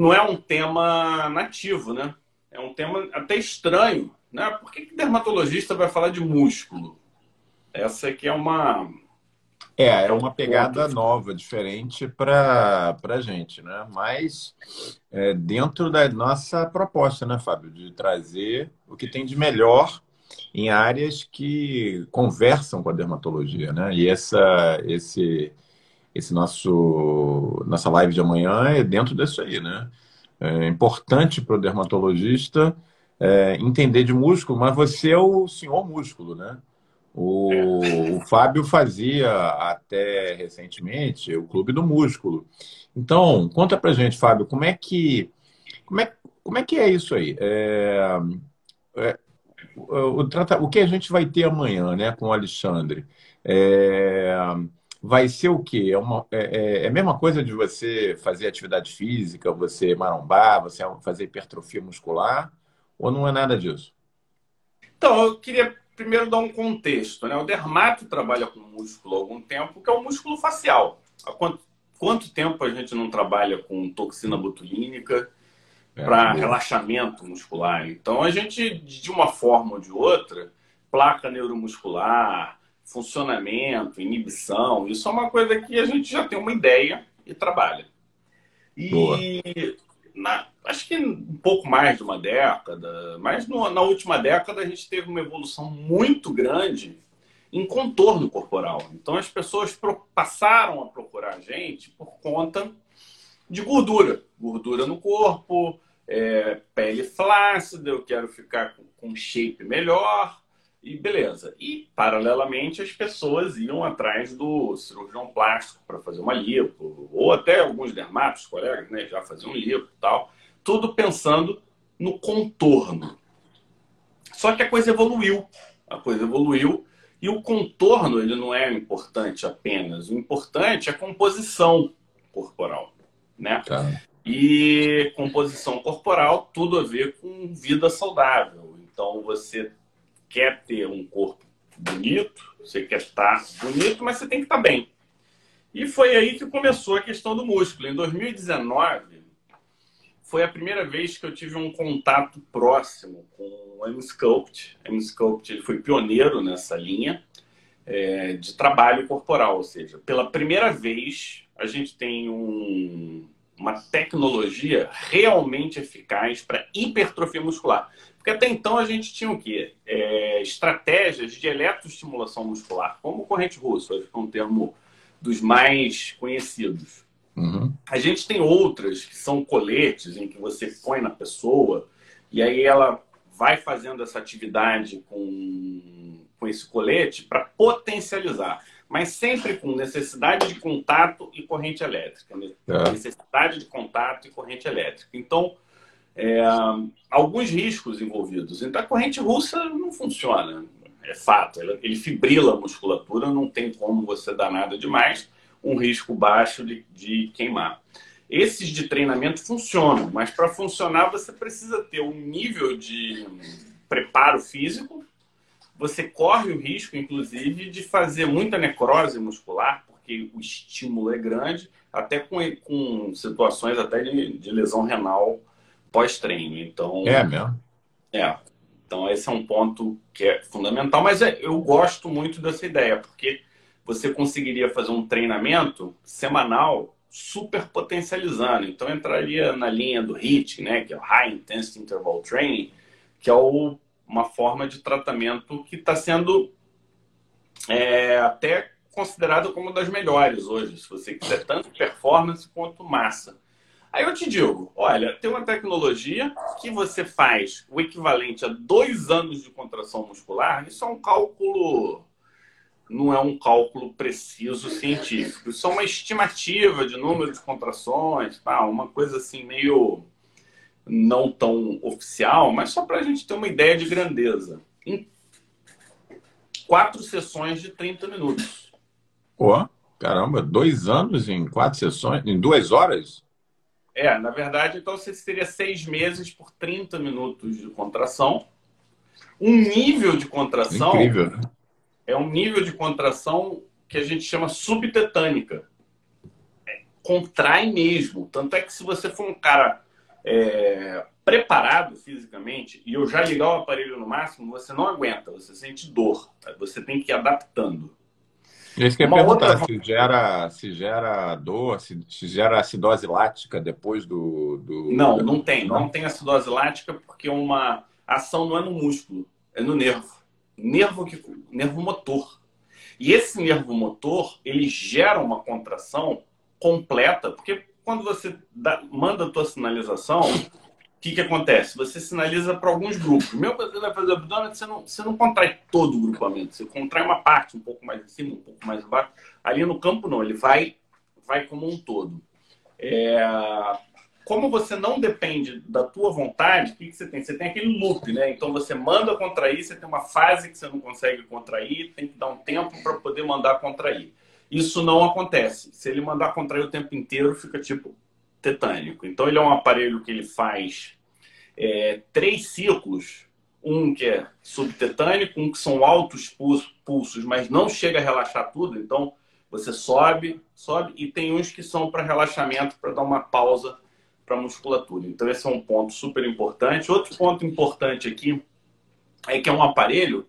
não é um tema nativo, né? É um tema até estranho, né? Por que, que dermatologista vai falar de músculo? Essa aqui é uma é, é uma pegada nova, diferente para a gente, né? Mas é, dentro da nossa proposta, né, Fábio? De trazer o que tem de melhor em áreas que conversam com a dermatologia, né? E essa, esse, esse nosso nossa live de amanhã é dentro disso aí, né? É importante para o dermatologista é, entender de músculo, mas você é o senhor músculo, né? O, é. o Fábio fazia até recentemente o Clube do Músculo. Então, conta pra gente, Fábio, como é que como é, como é que é isso aí? É, é, o, o, que a gente vai ter amanhã, né, com o Alexandre? É, vai ser o quê? É, uma, é, é, a mesma coisa de você fazer atividade física, você marombar, você fazer hipertrofia muscular, ou não é nada disso? Então, eu queria primeiro dar um contexto. Né? O dermato trabalha com músculo há algum tempo, que é o músculo facial. Há quanto, quanto tempo a gente não trabalha com toxina botulínica é, para relaxamento muscular? Então, a gente, de uma forma ou de outra, placa neuromuscular, funcionamento, inibição, isso é uma coisa que a gente já tem uma ideia e trabalha. E na, acho que um pouco mais de uma década, mas no, na última década a gente teve uma evolução muito grande em contorno corporal. Então as pessoas pro, passaram a procurar a gente por conta de gordura. Gordura no corpo, é, pele flácida, eu quero ficar com, com shape melhor, e beleza. E, paralelamente, as pessoas iam atrás do cirurgião plástico para fazer uma lipo, ou até alguns dermatos, colegas, né, já faziam lipo e tal. Tudo pensando no contorno. Só que a coisa evoluiu. A coisa evoluiu e o contorno ele não é importante apenas. O importante é a composição corporal, né? Tá. E composição corporal tudo a ver com vida saudável. Então você quer ter um corpo bonito, você quer estar bonito, mas você tem que estar bem. E foi aí que começou a questão do músculo. Em 2019, foi a primeira vez que eu tive um contato próximo com o M-Sculpt. M-Sculpt ele foi pioneiro nessa linha é, de trabalho corporal, ou seja, pela primeira vez a gente tem um, uma tecnologia realmente eficaz para hipertrofia muscular. Porque até então a gente tinha o quê? É, estratégias de eletroestimulação muscular, como corrente russa, que é um termo dos mais conhecidos. Uhum. A gente tem outras que são coletes em que você põe na pessoa e aí ela vai fazendo essa atividade com, com esse colete para potencializar, mas sempre com necessidade de contato e corrente elétrica. Né? É. Necessidade de contato e corrente elétrica. Então, é, alguns riscos envolvidos. Então, a corrente russa não funciona, é fato. Ele fibrila a musculatura, não tem como você dar nada demais, um risco baixo de, de queimar. Esses de treinamento funcionam, mas para funcionar você precisa ter um nível de preparo físico. Você corre o risco, inclusive, de fazer muita necrose muscular, porque o estímulo é grande, até com, com situações até de, de lesão renal pós-treino. Então, é mesmo? É. Então, esse é um ponto que é fundamental, mas é, eu gosto muito dessa ideia, porque você conseguiria fazer um treinamento semanal super potencializando. Então, entraria na linha do HIIT, né, que é o High Intensity Interval Training, que é o, uma forma de tratamento que está sendo é, até considerada como uma das melhores hoje, se você quiser tanto performance quanto massa. Aí eu te digo, olha, tem uma tecnologia que você faz o equivalente a dois anos de contração muscular, isso é um cálculo, não é um cálculo preciso científico, isso é uma estimativa de número de contrações, tá? uma coisa assim meio não tão oficial, mas só para a gente ter uma ideia de grandeza. Em quatro sessões de 30 minutos. Pô, caramba, dois anos em quatro sessões, em duas horas? É, na verdade, então você teria seis meses por 30 minutos de contração. Um nível de contração. Incrível, né? É um nível de contração que a gente chama subtetânica. É, contrai mesmo. Tanto é que se você for um cara é, preparado fisicamente e eu já ligar o aparelho no máximo, você não aguenta, você sente dor. Você tem que ir adaptando. É isso que eu ia perguntar, outra... se, gera, se gera dor, se, se gera acidose lática depois do, do... Não, não tem. Não? não tem acidose lática porque uma ação não é no músculo, é no nervo. Nervo, que, nervo motor. E esse nervo motor, ele gera uma contração completa, porque quando você dá, manda a tua sinalização, o que, que acontece? Você sinaliza para alguns grupos. Meu você vai fazer abdômen, você não, você não contrai todo o grupamento, você contrai uma parte, um pouco mais em cima, um pouco mais embaixo. Ali no campo, não, ele vai, vai como um todo. É, como você não depende da tua vontade, o que, que você tem? Você tem aquele loop, né? Então você manda contrair, você tem uma fase que você não consegue contrair, tem que dar um tempo para poder mandar contrair. Isso não acontece. Se ele mandar contrair o tempo inteiro, fica tipo tetânico. Então, ele é um aparelho que ele faz é, três ciclos. Um que é subtetânico, um que são altos pulsos, mas não chega a relaxar tudo. Então, você sobe, sobe, e tem uns que são para relaxamento, para dar uma pausa para a musculatura. Então, esse é um ponto super importante. Outro ponto importante aqui é que é um aparelho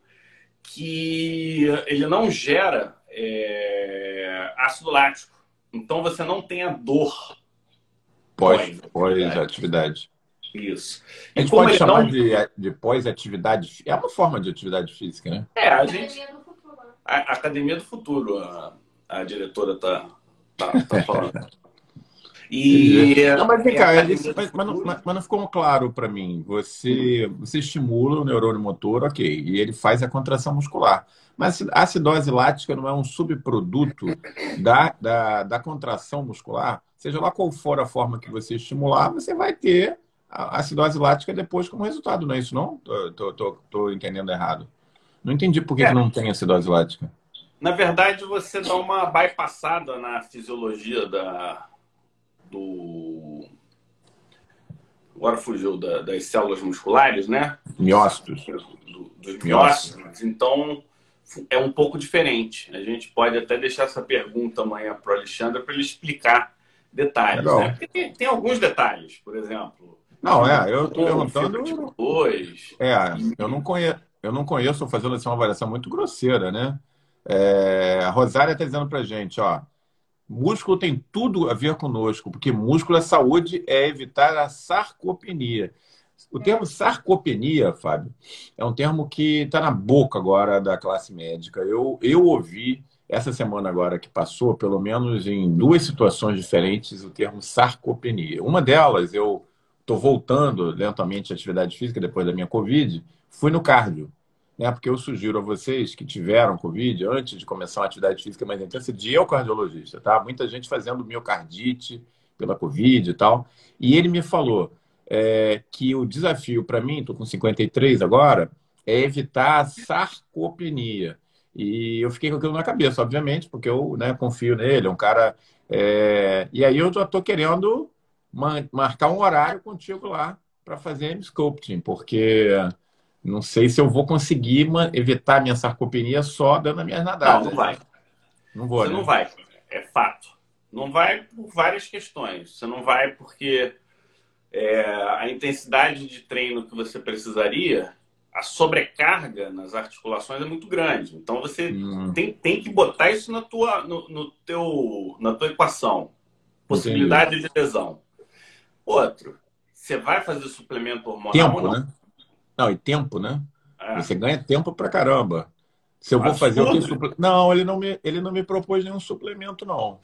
que ele não gera é, ácido lático. Então, você não tem a dor Pós, pós-atividade. Isso. E a gente pode chamar não... de, de pós-atividade. É uma forma de atividade física, né? É, a gente. A Academia do Futuro, a, a diretora está tá, tá falando. E, não, mas vem cá, mas, mas, não, mas, não, ficou claro para mim. Você, você estimula o neurônio motor, ok, e ele faz a contração muscular. Mas a acidose lática não é um subproduto da, da, da contração muscular? Seja lá qual for a forma que você estimular, você vai ter a acidose lática depois como resultado, não é isso não? Tô, tô, tô entendendo errado. Não entendi por que, é. que não tem acidose lática. Na verdade, você dá uma bypassada na fisiologia da, do... Agora fugiu da, das células musculares, né? Miócitos. Do, dos miócitos. Então, é um pouco diferente. A gente pode até deixar essa pergunta amanhã para o Alexandre para ele explicar detalhes. Né? Tem, tem, alguns detalhes, por exemplo. Não, é, eu estou perguntando. Tipo dois, é, eu não conheço, eu não conheço, estou fazendo assim, uma avaliação muito grosseira, né? É, a Rosária está dizendo para gente, ó, músculo tem tudo a ver conosco, porque músculo é saúde, é evitar a sarcopenia. O termo sarcopenia, Fábio, é um termo que está na boca agora da classe médica. Eu, eu ouvi essa semana agora que passou, pelo menos em duas situações diferentes, o termo sarcopenia. Uma delas, eu estou voltando lentamente à atividade física depois da minha Covid, fui no cardio. Né? Porque eu sugiro a vocês que tiveram Covid, antes de começar uma atividade física mais intensa, de ao cardiologista. Tá? Muita gente fazendo miocardite pela Covid e tal. E ele me falou é, que o desafio para mim, estou com 53 agora, é evitar a sarcopenia. E eu fiquei com aquilo na cabeça, obviamente, porque eu né, confio nele, é um cara. É... E aí eu já estou querendo marcar um horário contigo lá para fazer sculpting, porque não sei se eu vou conseguir evitar minha sarcopenia só dando as minhas nadadas. Não, não vai. Não vou, Você né? não vai, é fato. Não vai por várias questões. Você não vai porque é, a intensidade de treino que você precisaria a sobrecarga nas articulações é muito grande. Então você hum. tem, tem que botar isso na tua, no, no teu, na tua equação. Possibilidade Entendi. de lesão. Outro, você vai fazer suplemento hormonal tempo, não? Né? Não, e tempo, né? É. Você ganha tempo pra caramba. Se eu vou fazer o que suplemento. Não, ele não, me, ele não me propôs nenhum suplemento, não.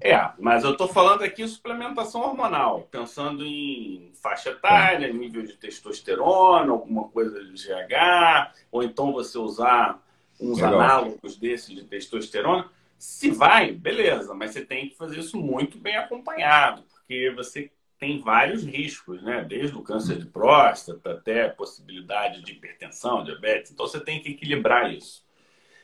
É, mas eu estou falando aqui suplementação hormonal, pensando em faixa etária, nível de testosterona, alguma coisa de GH, ou então você usar uns Legal. análogos desses de testosterona. Se vai, beleza, mas você tem que fazer isso muito bem acompanhado, porque você tem vários riscos, né? Desde o câncer de próstata até a possibilidade de hipertensão, diabetes. Então você tem que equilibrar isso.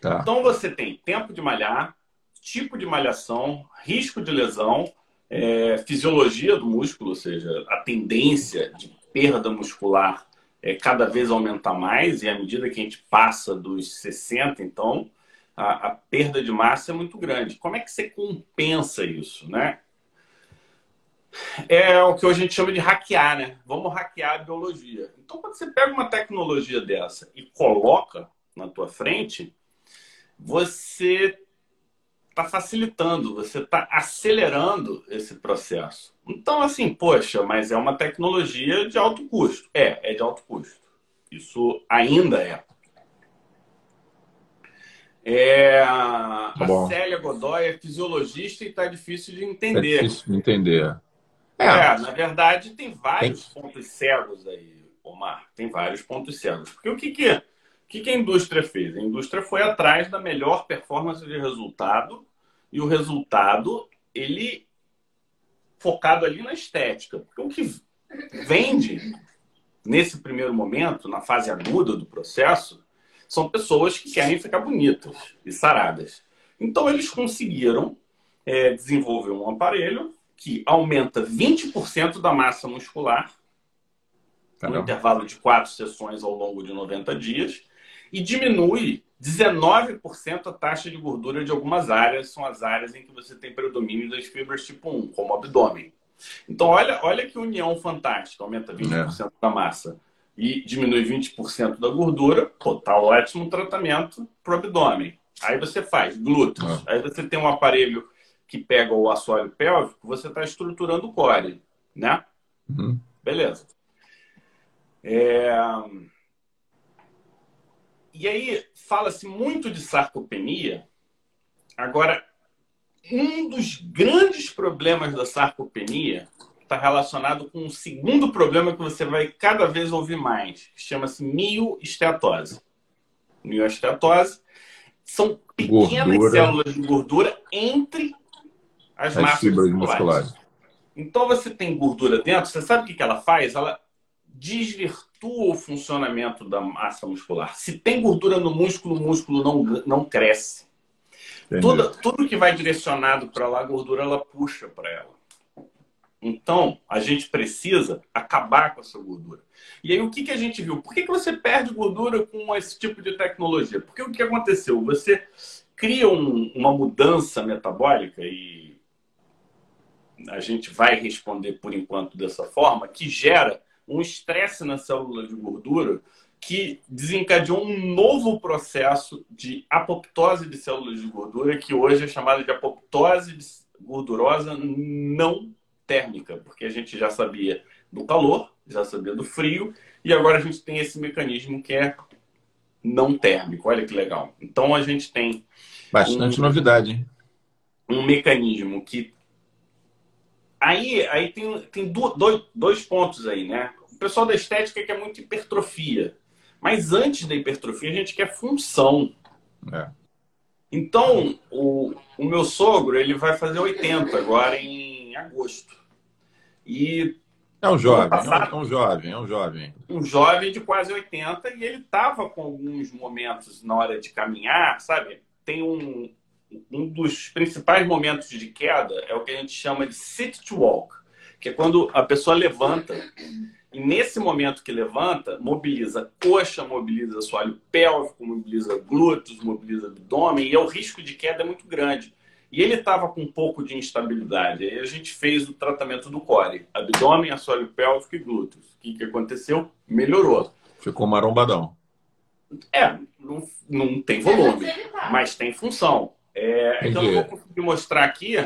Tá. Então você tem tempo de malhar, tipo de malhação, risco de lesão, é, fisiologia do músculo, ou seja, a tendência de perda muscular é, cada vez aumenta mais, e à medida que a gente passa dos 60, então, a, a perda de massa é muito grande. Como é que você compensa isso, né? é o que hoje a gente chama de hackear, né? Vamos hackear a biologia. Então, quando você pega uma tecnologia dessa e coloca na tua frente, você está facilitando, você está acelerando esse processo. Então, assim, poxa, mas é uma tecnologia de alto custo. É, é de alto custo. Isso ainda é. É, a tá Célia Godoy é fisiologista e está difícil de entender. É difícil de entender. É, é na verdade, tem vários tem... pontos cegos aí, Omar. Tem vários pontos cegos. Porque o que, que, que, que a indústria fez? A indústria foi atrás da melhor performance de resultado e o resultado, ele focado ali na estética. Porque o que vende nesse primeiro momento, na fase aguda do processo, são pessoas que querem ficar bonitas e saradas. Então, eles conseguiram é, desenvolver um aparelho que aumenta 20% da massa muscular no intervalo de quatro sessões ao longo de 90 dias e diminui 19% a taxa de gordura de algumas áreas, são as áreas em que você tem predomínio das fibras tipo 1, como o abdômen. Então, olha, olha que união fantástica, aumenta 20% é. da massa e diminui 20% da gordura, pô, tá ótimo tratamento para o abdômen. Aí você faz glúteos, é. aí você tem um aparelho que pega o assoalho pélvico, você está estruturando o core, né? Uhum. Beleza. É... E aí fala-se muito de sarcopenia. Agora, um dos grandes problemas da sarcopenia está relacionado com um segundo problema que você vai cada vez ouvir mais, que chama-se mioesteatose. Mioesteatose são pequenas gordura. células de gordura entre as, as massas musculares. musculares. Então você tem gordura dentro, você sabe o que ela faz? Ela desvirtua o funcionamento da massa muscular. Se tem gordura no músculo, o músculo não, não cresce. Tudo, tudo que vai direcionado para lá, a gordura ela puxa para ela. Então, a gente precisa acabar com essa gordura. E aí, o que, que a gente viu? Por que, que você perde gordura com esse tipo de tecnologia? Porque o que aconteceu? Você cria um, uma mudança metabólica, e a gente vai responder por enquanto dessa forma, que gera um estresse na célula de gordura que desencadeou um novo processo de apoptose de células de gordura, que hoje é chamada de apoptose gordurosa não térmica, porque a gente já sabia do calor, já sabia do frio, e agora a gente tem esse mecanismo que é não térmico. Olha que legal. Então a gente tem. Bastante um, novidade, hein? Um mecanismo que. Aí, aí tem, tem dois, dois pontos aí, né? O pessoal da estética quer muito hipertrofia. Mas antes da hipertrofia, a gente quer função. É. Então, o, o meu sogro ele vai fazer 80 agora em agosto. E é um jovem, passado, é um jovem, é um jovem. Um jovem de quase 80 e ele estava com alguns momentos na hora de caminhar, sabe? Tem um, um dos principais momentos de queda é o que a gente chama de sit to walk, que é quando a pessoa levanta e nesse momento que levanta, mobiliza coxa, mobiliza assoalho pélvico, mobiliza glúteos, mobiliza abdômen e é o risco de queda é muito grande. E ele estava com um pouco de instabilidade. Aí a gente fez o tratamento do core, abdômen, assoalho pélvico e glúteos. O que, que aconteceu? Melhorou. Ficou marombadão. É, não, não tem volume, mas tem função. É, então eu não vou conseguir mostrar aqui,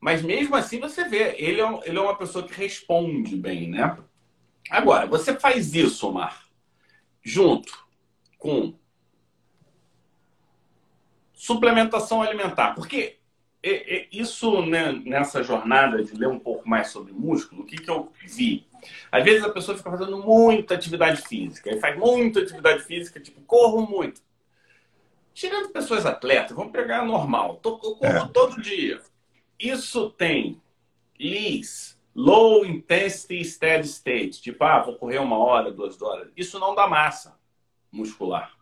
mas mesmo assim você vê, ele é, ele é uma pessoa que responde bem, né? Agora, você faz isso, Omar, junto com suplementação alimentar, porque isso né, nessa jornada de ler um pouco mais sobre músculo, o que, que eu vi? Às vezes a pessoa fica fazendo muita atividade física, e faz muita atividade física, tipo, corro muito. Tirando pessoas atletas, vamos pegar normal, eu corro é. todo dia. Isso tem LIS, Low Intensity Steady State, tipo, ah, vou correr uma hora, duas horas. Isso não dá massa muscular.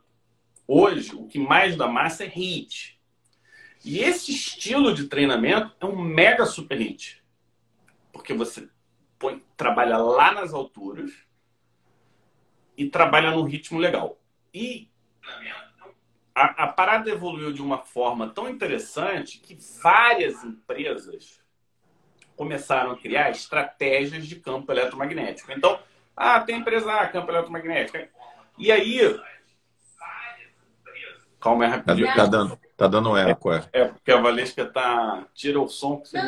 Hoje, o que mais dá massa é HIIT. E esse estilo de treinamento é um mega super hit. Porque você põe, trabalha lá nas alturas e trabalha num ritmo legal. E a, a parada evoluiu de uma forma tão interessante que várias empresas começaram a criar estratégias de campo eletromagnético. Então, ah, tem empresa A, campo eletromagnético. E aí. Calma aí, rapidinho. Tá, tá dando, tá dando eco, é. É, porque a Valesca tá. Tira o som que você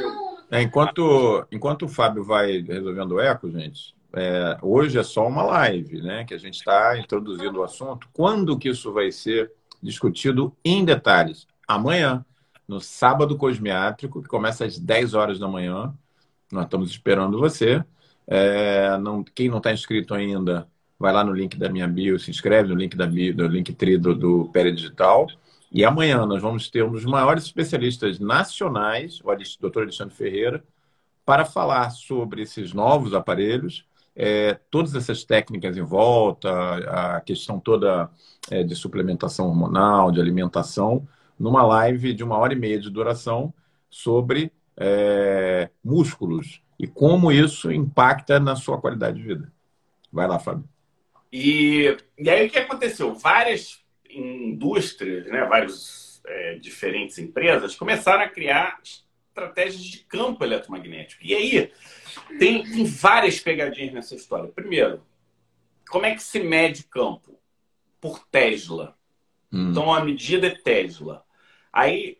é, enquanto, enquanto o Fábio vai resolvendo o eco, gente, é, hoje é só uma live, né? Que a gente está introduzindo o assunto. Quando que isso vai ser discutido em detalhes? Amanhã, no sábado cosmiátrico, que começa às 10 horas da manhã. Nós estamos esperando você. É, não, quem não está inscrito ainda, vai lá no link da minha bio, se inscreve no link da bio, do link tri do, do Digital. E amanhã nós vamos ter um dos maiores especialistas nacionais, o doutor Alexandre Ferreira, para falar sobre esses novos aparelhos é, todas essas técnicas em volta, a questão toda é, de suplementação hormonal, de alimentação, numa live de uma hora e meia de duração sobre é, músculos e como isso impacta na sua qualidade de vida. Vai lá, Fábio. E, e aí o que aconteceu? Várias indústrias, né, várias é, diferentes empresas começaram a criar estratégias de campo eletromagnético. E aí tem, tem várias pegadinhas nessa história. Primeiro, como é que se mede campo? Por Tesla. Hum. Então a medida é Tesla. Aí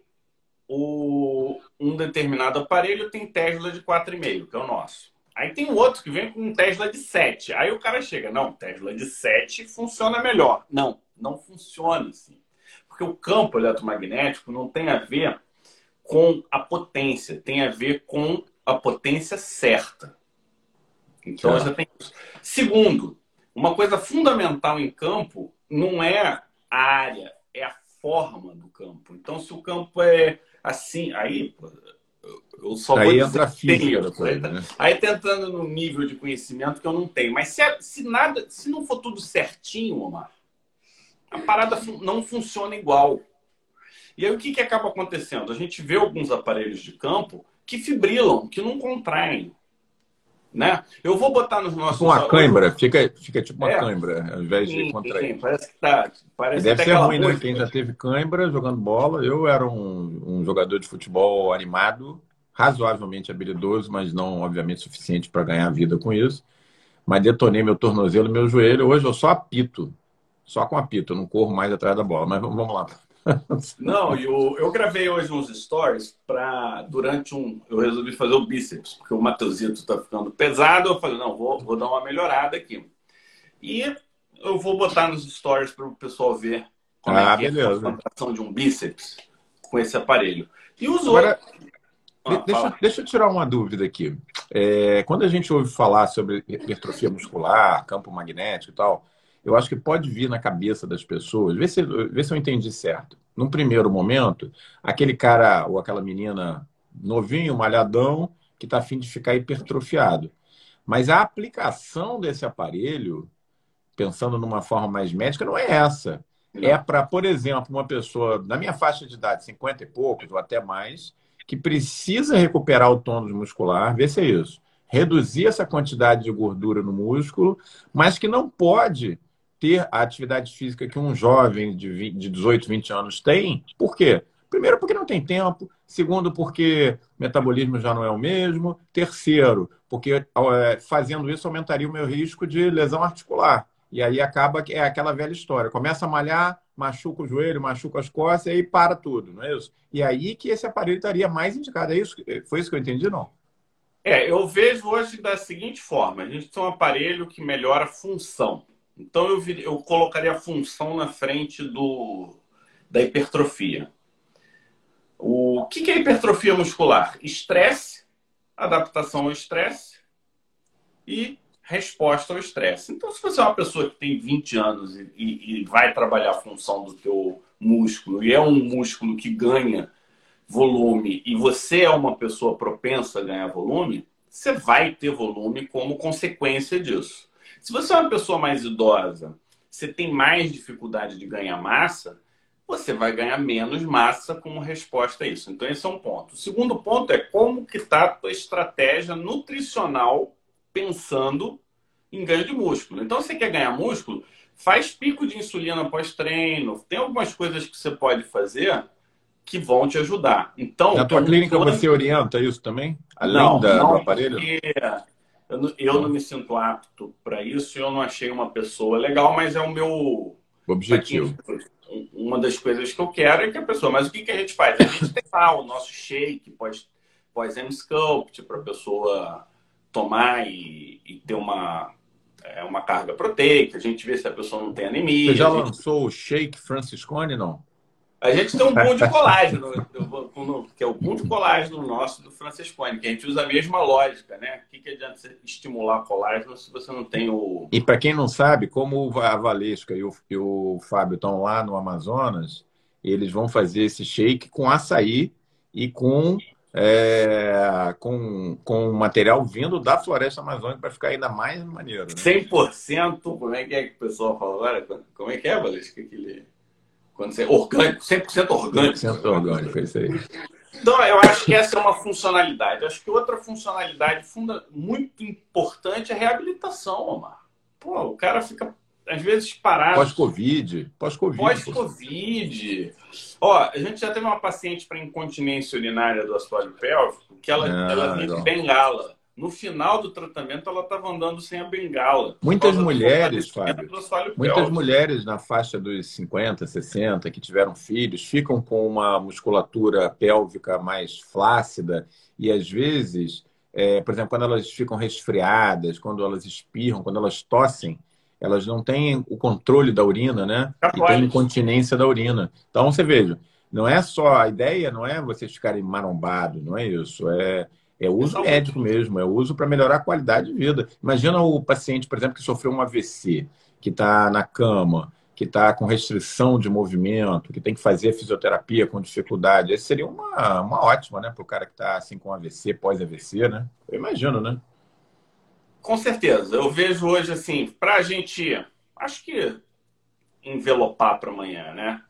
o, um determinado aparelho tem Tesla de 4,5, que é o nosso. Aí tem outro que vem com um Tesla de 7. Aí o cara chega, não, Tesla de 7 funciona melhor. Não, não funciona assim. Porque o campo eletromagnético não tem a ver com a potência, tem a ver com a potência certa. Então, já tem isso. Segundo, uma coisa fundamental em campo não é a área, é a forma do campo. Então, se o campo é assim, aí eu só aí vou entra a física coisa, né? Aí tá entrando no nível de conhecimento que eu não tenho. Mas se, se nada, se não for tudo certinho, Omar, a parada não funciona igual. E aí o que, que acaba acontecendo? A gente vê alguns aparelhos de campo que fibrilam, que não contraem. Né? Eu vou botar nos nossos. Uma cãibra, fica, fica tipo uma é. cãibra, ao invés de contrair. Sim, parece que tá. Parece deve ser ruim, né? Quem já teve cãibra jogando bola. Eu era um, um jogador de futebol animado, razoavelmente habilidoso, mas não, obviamente, suficiente para ganhar vida com isso. Mas detonei meu tornozelo e meu joelho. Hoje eu só apito. Só com apito, eu não corro mais atrás da bola. Mas vamos lá. Não, eu, eu gravei hoje uns stories para durante um. Eu resolvi fazer o bíceps, porque o Matheusito está ficando pesado. Eu falei, não, vou, vou dar uma melhorada aqui. E eu vou botar nos stories para o pessoal ver como ah, é, beleza. é a contração de um bíceps com esse aparelho. E os Agora, ah, deixa, deixa, eu tirar uma dúvida aqui. É, quando a gente ouve falar sobre hipertrofia muscular, campo magnético e tal, eu acho que pode vir na cabeça das pessoas, vê se, vê se eu entendi certo. Num primeiro momento, aquele cara ou aquela menina novinho, malhadão, que está afim de ficar hipertrofiado. Mas a aplicação desse aparelho, pensando numa forma mais médica, não é essa. É para, por exemplo, uma pessoa na minha faixa de idade, 50 e poucos ou até mais, que precisa recuperar o tônus muscular, vê se é isso. Reduzir essa quantidade de gordura no músculo, mas que não pode ter a atividade física que um jovem de, 20, de 18, 20 anos tem. Por quê? Primeiro, porque não tem tempo. Segundo, porque o metabolismo já não é o mesmo. Terceiro, porque é, fazendo isso aumentaria o meu risco de lesão articular. E aí acaba que é aquela velha história. Começa a malhar, machuca o joelho, machuca as costas e aí para tudo, não é isso? E aí que esse aparelho estaria mais indicado. É isso? Foi isso que eu entendi, não? É, eu vejo hoje da seguinte forma: a gente tem um aparelho que melhora a função. Então eu, vir, eu colocaria a função na frente do, da hipertrofia. O que, que é hipertrofia muscular? Estresse, adaptação ao estresse e resposta ao estresse. Então, se você é uma pessoa que tem 20 anos e, e, e, vai trabalhar a função do teu músculo e é um músculo que ganha volume e você é uma pessoa propensa a ganhar volume, você vai ter volume como consequência disso. Se você é uma pessoa mais idosa, você tem mais dificuldade de ganhar massa, você vai ganhar menos massa como resposta a isso. Então, esse é um ponto. O segundo ponto é como que está a tua estratégia nutricional pensando em ganho de músculo. Então, você quer ganhar músculo, faz pico de insulina pós-treino. Tem algumas coisas que você pode fazer que vão te ajudar. Então, na tua clínica você orienta isso também? Além não, da, não, do aparelho? Eu, não, eu não me sinto apto para isso. Eu não achei uma pessoa legal, mas é o meu objetivo. Uma das coisas que eu quero é que a pessoa. Mas o que, que a gente faz? A gente tem lá o nosso shake pós, pós M-Sculpt para a pessoa tomar e, e ter uma é uma carga proteica, a gente vê se a pessoa não tem anemia. Você já gente... lançou o Shake Franciscone, não? A gente tem um boom de colágeno, que é o boom de colágeno nosso do Franciscone, que a gente usa a mesma lógica, né? O que, que adianta você estimular colágeno se você não tem o. E para quem não sabe, como a Valesca e o, e o Fábio estão lá no Amazonas, eles vão fazer esse shake com açaí e com é, com, com material vindo da floresta amazônica para ficar ainda mais maneiro. Né? 100%, como é que é que o pessoal fala agora? Como é que é, Valesca? Quando você... Orgânico, 100% orgânico. 100% orgânico, é isso aí. Então, eu acho que essa é uma funcionalidade. Eu acho que outra funcionalidade funda... muito importante é a reabilitação, Omar. Pô, o cara fica às vezes parado. Pós-Covid. Pós-Covid. Pós-Covid. Ó, a gente já teve uma paciente para incontinência urinária do assoalho pélvico que ela, ah, ela vinha de bengala. No final do tratamento, ela estava andando sem a bengala. Muitas mulheres, Fábio, muitas mulheres na faixa dos 50, 60, que tiveram filhos, ficam com uma musculatura pélvica mais flácida e, às vezes, é, por exemplo, quando elas ficam resfriadas, quando elas espirram, quando elas tossem, elas não têm o controle da urina, né? e tem incontinência da urina. Então, você veja, não é só a ideia, não é vocês ficarem marombados, não é isso. É, é uso médico mesmo, é uso para melhorar a qualidade de vida. Imagina o paciente, por exemplo, que sofreu um AVC, que está na cama, que está com restrição de movimento, que tem que fazer fisioterapia com dificuldade. Esse seria uma, uma ótima, né, para o cara que está assim com AVC, pós-AVC, né? Eu imagino, né? Com certeza. Eu vejo hoje, assim, para a gente, acho que envelopar para amanhã, né?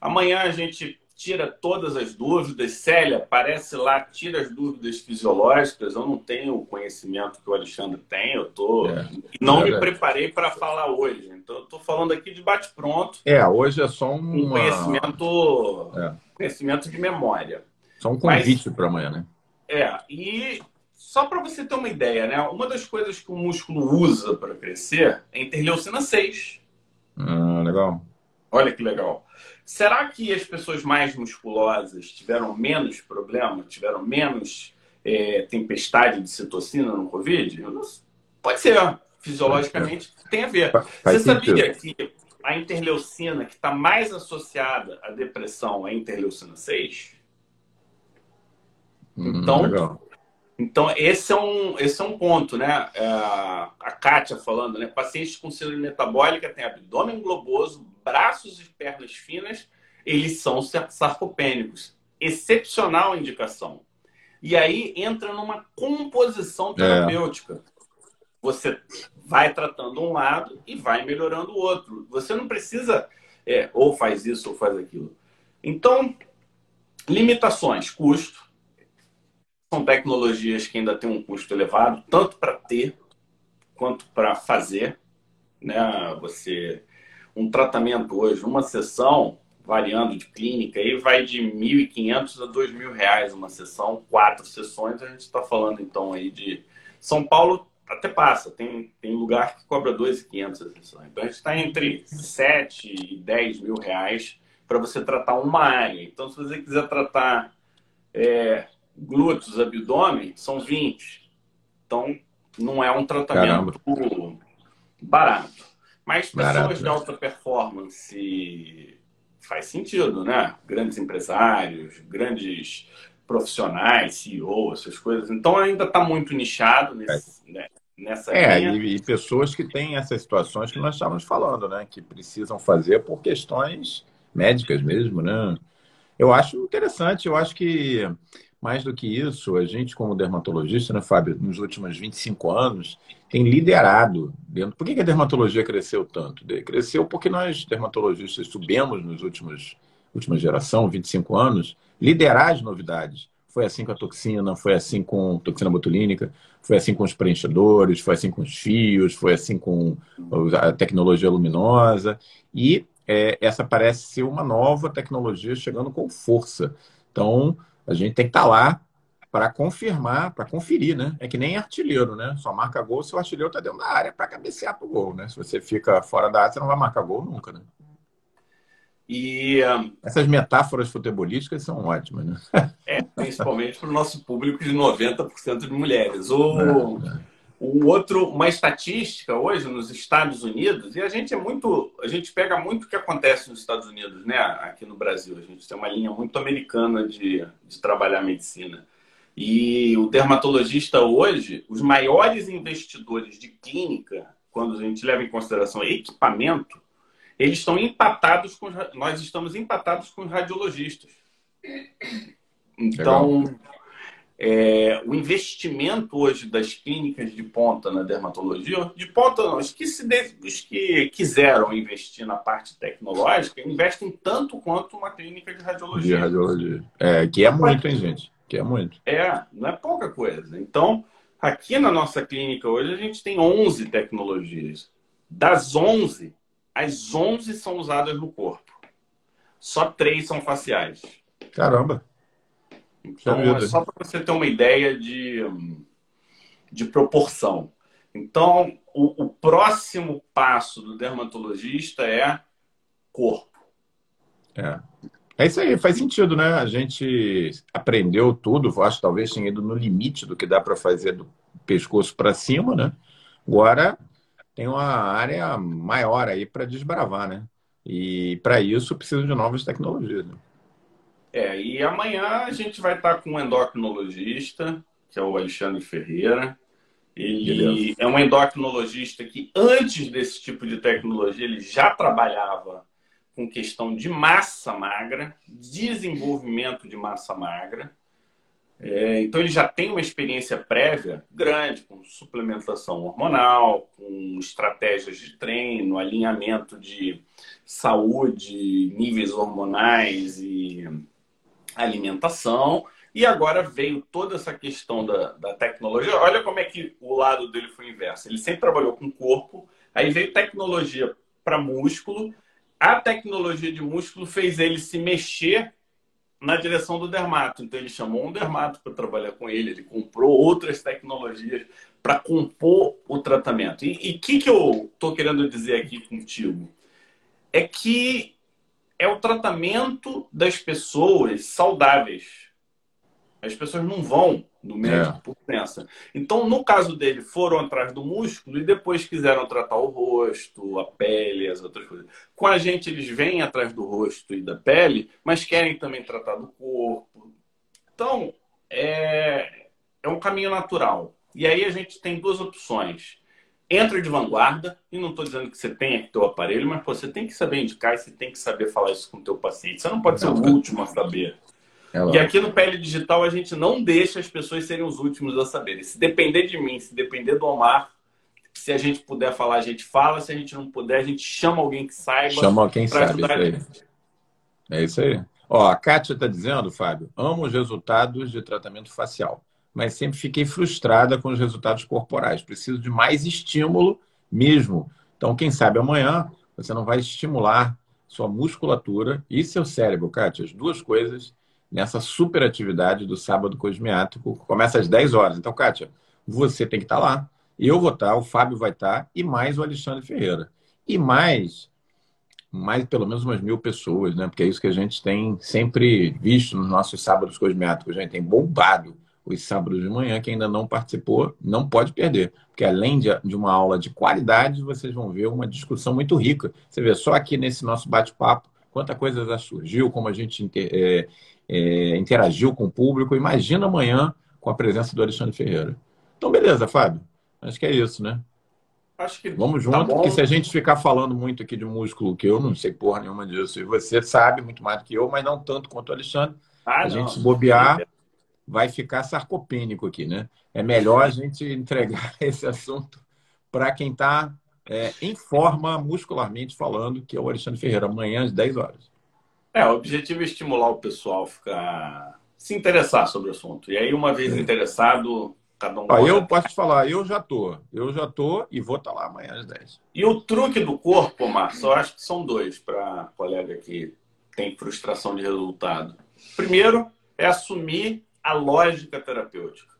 Amanhã a gente tira todas as dúvidas. Célia, parece lá, tira as dúvidas fisiológicas. Eu não tenho o conhecimento que o Alexandre tem. Eu tô... É, não é me preparei para falar hoje. Então, eu estou falando aqui de bate-pronto. É, hoje é só um uma... conhecimento, é. conhecimento de memória. Só um convite para amanhã, né? É, e só para você ter uma ideia, né? Uma das coisas que o músculo usa para crescer é interleucina 6. Ah, legal. Olha que legal. Será que as pessoas mais musculosas tiveram menos problema, tiveram menos é, tempestade de citocina no Covid? Pode ser, fisiologicamente tem a ver. Faz você sentido. sabia que a interleucina que está mais associada à depressão é a interleucina 6? Hum, então, legal. Então, esse é um, esse é um ponto, né? É, a Kátia falando, né? Pacientes com síndrome metabólica têm abdômen globoso, braços e pernas finas, eles são sarcopênicos. Excepcional indicação. E aí entra numa composição terapêutica. É. Você vai tratando um lado e vai melhorando o outro. Você não precisa é, ou faz isso ou faz aquilo. Então, limitações, custo, são tecnologias que ainda têm um custo elevado, tanto para ter quanto para fazer. Né? Você um tratamento hoje, uma sessão, variando de clínica, aí vai de 1.500 a 2.000 reais uma sessão, quatro sessões. A gente está falando então aí de São Paulo até passa, tem, tem lugar que cobra 2.500 a sessão. Então a gente está entre 7 e 10 mil reais para você tratar uma área. Então, se você quiser tratar é, glúteos, abdômen, são 20. Então, não é um tratamento Caramba. barato. Mas pessoas barato, de alta performance faz sentido, né? Grandes empresários, grandes profissionais, CEO, essas coisas. Então ainda está muito nichado nesse, é. né? nessa é, linha. E, e pessoas que têm essas situações que nós estávamos falando, né? Que precisam fazer por questões médicas mesmo, né? Eu acho interessante, eu acho que mais do que isso, a gente, como dermatologista, né, Fábio, nos últimos 25 anos, tem liderado dentro. Por que a dermatologia cresceu tanto? Cresceu porque nós, dermatologistas, subimos nos últimos última geração, 25 anos, liderar as novidades. Foi assim com a toxina, foi assim com toxina botulínica, foi assim com os preenchedores, foi assim com os fios, foi assim com a tecnologia luminosa. E é, essa parece ser uma nova tecnologia chegando com força. Então, a gente tem que estar tá lá para confirmar, para conferir, né? É que nem artilheiro, né? Só marca gol se o artilheiro está dentro da área para cabecear para o gol, né? Se você fica fora da área, você não vai marcar gol nunca, né? E um... essas metáforas futebolísticas são ótimas, né? É, principalmente para o nosso público de 90% de mulheres. O, é, é. O outro, uma estatística hoje nos Estados Unidos, e a gente é muito, a gente pega muito o que acontece nos Estados Unidos, né? Aqui no Brasil, a gente tem uma linha muito americana de, de trabalhar medicina. E o dermatologista hoje, os maiores investidores de clínica, quando a gente leva em consideração equipamento, eles estão empatados com nós estamos empatados com os radiologistas. Então, é, o investimento hoje das clínicas de ponta na dermatologia, de ponta não, os que, se, os que quiseram investir na parte tecnológica, investem tanto quanto uma clínica de radiologia. De radiologia. É, que é muito, hein, gente? Que é muito. É, não é pouca coisa. Então, aqui na nossa clínica hoje, a gente tem 11 tecnologias. Das 11, as 11 são usadas no corpo. Só três são faciais. Caramba! Então, é só para você ter uma ideia de, de proporção. Então, o, o próximo passo do dermatologista é corpo. É. É isso aí, faz sentido, né? A gente aprendeu tudo, acho que talvez tenha ido no limite do que dá para fazer do pescoço para cima, né? Agora tem uma área maior aí para desbravar, né? E para isso precisa de novas tecnologias. Né? É, e amanhã a gente vai estar com um endocrinologista, que é o Alexandre Ferreira. Ele Beleza. é um endocrinologista que, antes desse tipo de tecnologia, ele já trabalhava com questão de massa magra, desenvolvimento de massa magra. É, então, ele já tem uma experiência prévia grande com suplementação hormonal, com estratégias de treino, alinhamento de saúde, níveis hormonais e alimentação. E agora veio toda essa questão da, da tecnologia. Olha como é que o lado dele foi inverso. Ele sempre trabalhou com corpo, aí veio tecnologia para músculo. A tecnologia de músculo fez ele se mexer na direção do dermato. Então, ele chamou um dermato para trabalhar com ele, ele comprou outras tecnologias para compor o tratamento. E o que, que eu estou querendo dizer aqui contigo? É que é o tratamento das pessoas saudáveis. As pessoas não vão no médico é. por crença. Então, no caso dele, foram atrás do músculo e depois quiseram tratar o rosto, a pele, as outras coisas. Com a gente, eles vêm atrás do rosto e da pele, mas querem também tratar do corpo. Então, é, é um caminho natural. E aí a gente tem duas opções. Entra de vanguarda, e não estou dizendo que você tenha que ter o aparelho, mas pô, você tem que saber indicar e você tem que saber falar isso com o teu paciente. Você não pode ser o último a saber. É e aqui no Pele Digital a gente não deixa as pessoas serem os últimos a saberem. Se depender de mim, se depender do Omar, se a gente puder falar, a gente fala. Se a gente não puder, a gente chama alguém que saiba. Chama quem sabe. Isso aí. É isso aí. Ó, a Kátia está dizendo, Fábio, amo os resultados de tratamento facial, mas sempre fiquei frustrada com os resultados corporais. Preciso de mais estímulo mesmo. Então, quem sabe amanhã você não vai estimular sua musculatura e seu cérebro, Kátia. As duas coisas nessa super atividade do sábado cosmiático. Começa às 10 horas. Então, Kátia, você tem que estar lá. Eu vou estar, o Fábio vai estar e mais o Alexandre Ferreira. E mais, mais pelo menos umas mil pessoas, né? Porque é isso que a gente tem sempre visto nos nossos sábados cosmiáticos. A gente tem bombado os sábados de manhã. Quem ainda não participou, não pode perder. Porque além de, uma aula de qualidade, vocês vão ver uma discussão muito rica. Você vê só aqui nesse nosso bate-papo quanta coisa já surgiu, como a gente é, é, interagiu com o público. Imagina amanhã com a presença do Alexandre Ferreira. Então, beleza, Fábio. Acho que é isso, né? Acho que Vamos tá junto, tá porque se a gente ficar falando muito aqui de músculo, que eu não sei porra nenhuma disso, e você sabe muito mais do que eu, mas não tanto quanto o Alexandre, ah, a não. gente se bobear, vai ficar sarcopênico aqui, né? É melhor a gente entregar esse assunto para quem está é, em forma, muscularmente falando, que é o Alexandre Ferreira, amanhã às 10 horas. É, o objetivo é estimular o pessoal a ficar se interessar sobre o assunto. E aí, uma vez interessado, Cada um ah, eu posso te falar, eu já tô. Eu já tô e vou estar tá lá amanhã às 10. E o truque do corpo, Márcio, eu acho que são dois para colega que tem frustração de resultado. Primeiro é assumir a lógica terapêutica.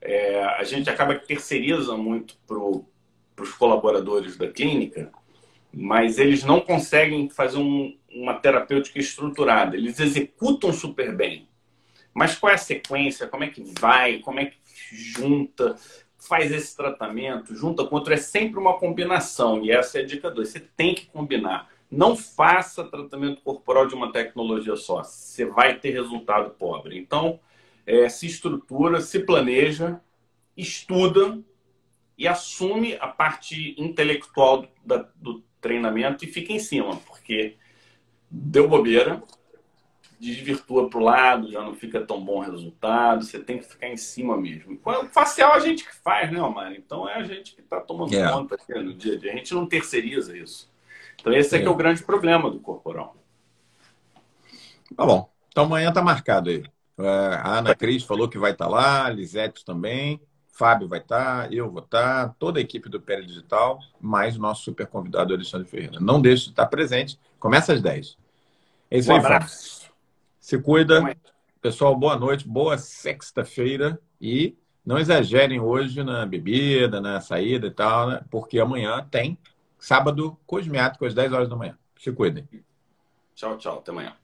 É, a gente acaba que terceiriza muito para os colaboradores da clínica, mas eles não conseguem fazer um, uma terapêutica estruturada. Eles executam super bem. Mas qual é a sequência? Como é que vai? Como é que junta? Faz esse tratamento, junta com outro. É sempre uma combinação. E essa é a dica 2. Você tem que combinar. Não faça tratamento corporal de uma tecnologia só. Você vai ter resultado pobre. Então, é, se estrutura, se planeja, estuda e assume a parte intelectual do, da, do treinamento e fica em cima, porque deu bobeira, desvirtua para o lado, já não fica tão bom resultado, você tem que ficar em cima mesmo. O facial a gente que faz, né, Omar? Então é a gente que está tomando yeah. É. conta aqui no dia a dia. A gente não terceiriza isso. Então esse é, é. que é o grande problema do corporal. Tá bom. Então amanhã tá marcado aí. É, a Ana Cris falou que vai estar tá lá, a Lisete também, Fábio vai estar, tá, eu vou estar, toda a equipe do Pele Digital, mais o nosso super convidado Alexandre Ferreira. Não deixe de estar presente. Começa às 10. É isso um aí, abraço. Fábio. Se cuida. Pessoal, boa noite, boa sexta-feira e não exagerem hoje na bebida, na saída e tal, né? porque amanhã tem sábado cosmiático às 10 horas da manhã. Se cuidem. Tchau, tchau. Até amanhã.